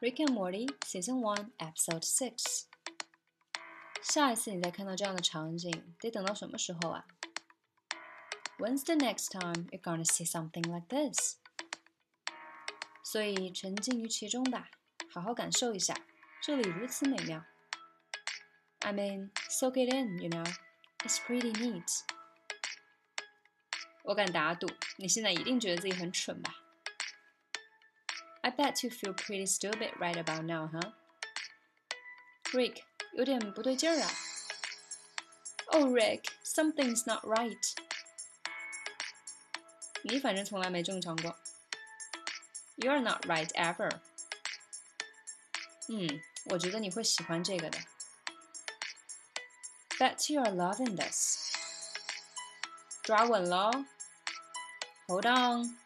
Rick and Morty Season One Episode Six。下一次你再看到这样的场景，得等到什么时候啊？When's the next time you're gonna see something like this？所以沉浸于其中吧，好好感受一下，这里如此美妙。I mean, soak it in, you know. It's pretty neat. 我敢打赌，你现在一定觉得自己很蠢吧 ？I bet you feel pretty stupid right about now, huh? Rick, 有点不对劲儿啊。Oh, Rick, something's not right. 你反正从来没正常过。You're not right ever. 嗯，我觉得你会喜欢这个的。Bet you are loving this. 抓稳喽。Hold on.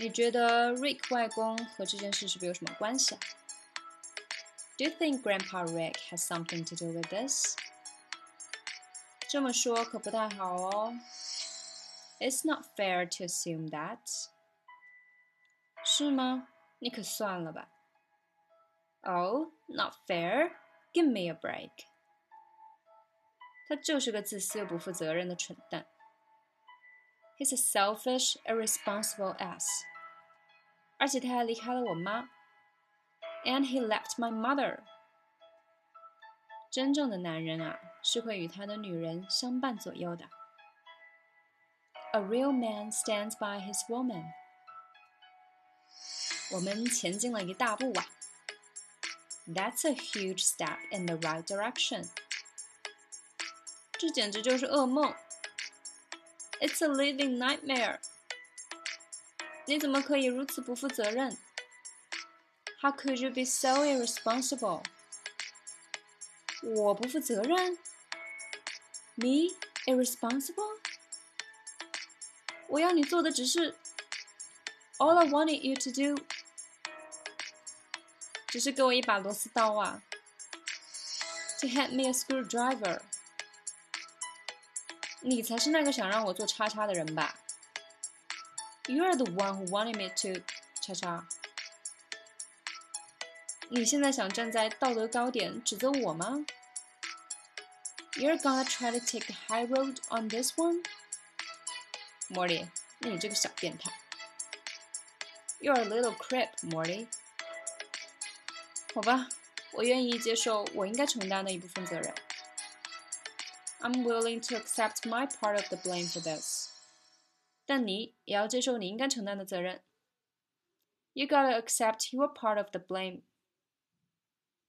你觉得 Rick 外公和这件事是不是有什么关系啊？Do you think Grandpa Rick has something to do with this？这么说可不太好哦。It's not fair to assume that。是吗？你可算了吧。Oh, not fair. Give me a break. 他就是个自私又不负责任的蠢蛋。He's a selfish, irresponsible ass. 而且他还离开了我妈。And he left my mother. 真正的男人啊，是会与他的女人相伴左右的。A real man stands by his woman. 我们前进了一大步啊。That's a huge step in the right direction. 这简直就是噩梦。It's a living nightmare. 你怎么可以如此不负责任？How could you be so irresponsible? 我不负责任？Me irresponsible? 我要你做的只是 All I wanted you to do 只是给我一把螺丝刀啊！To hand me a screwdriver。你才是那个想让我做叉叉的人吧 ？You're the one who wanted me to 叉叉。你现在想站在道德高点指责我吗？You're gonna try to take the high road on this one, Morty？你这个小变态。You're a little creep, Morty。好吧，我愿意接受我应该承担的一部分责任。I'm willing to accept my part of the blame for this. 但你也要接受你应该承担的责任。You gotta accept your part of the blame